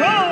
Oh!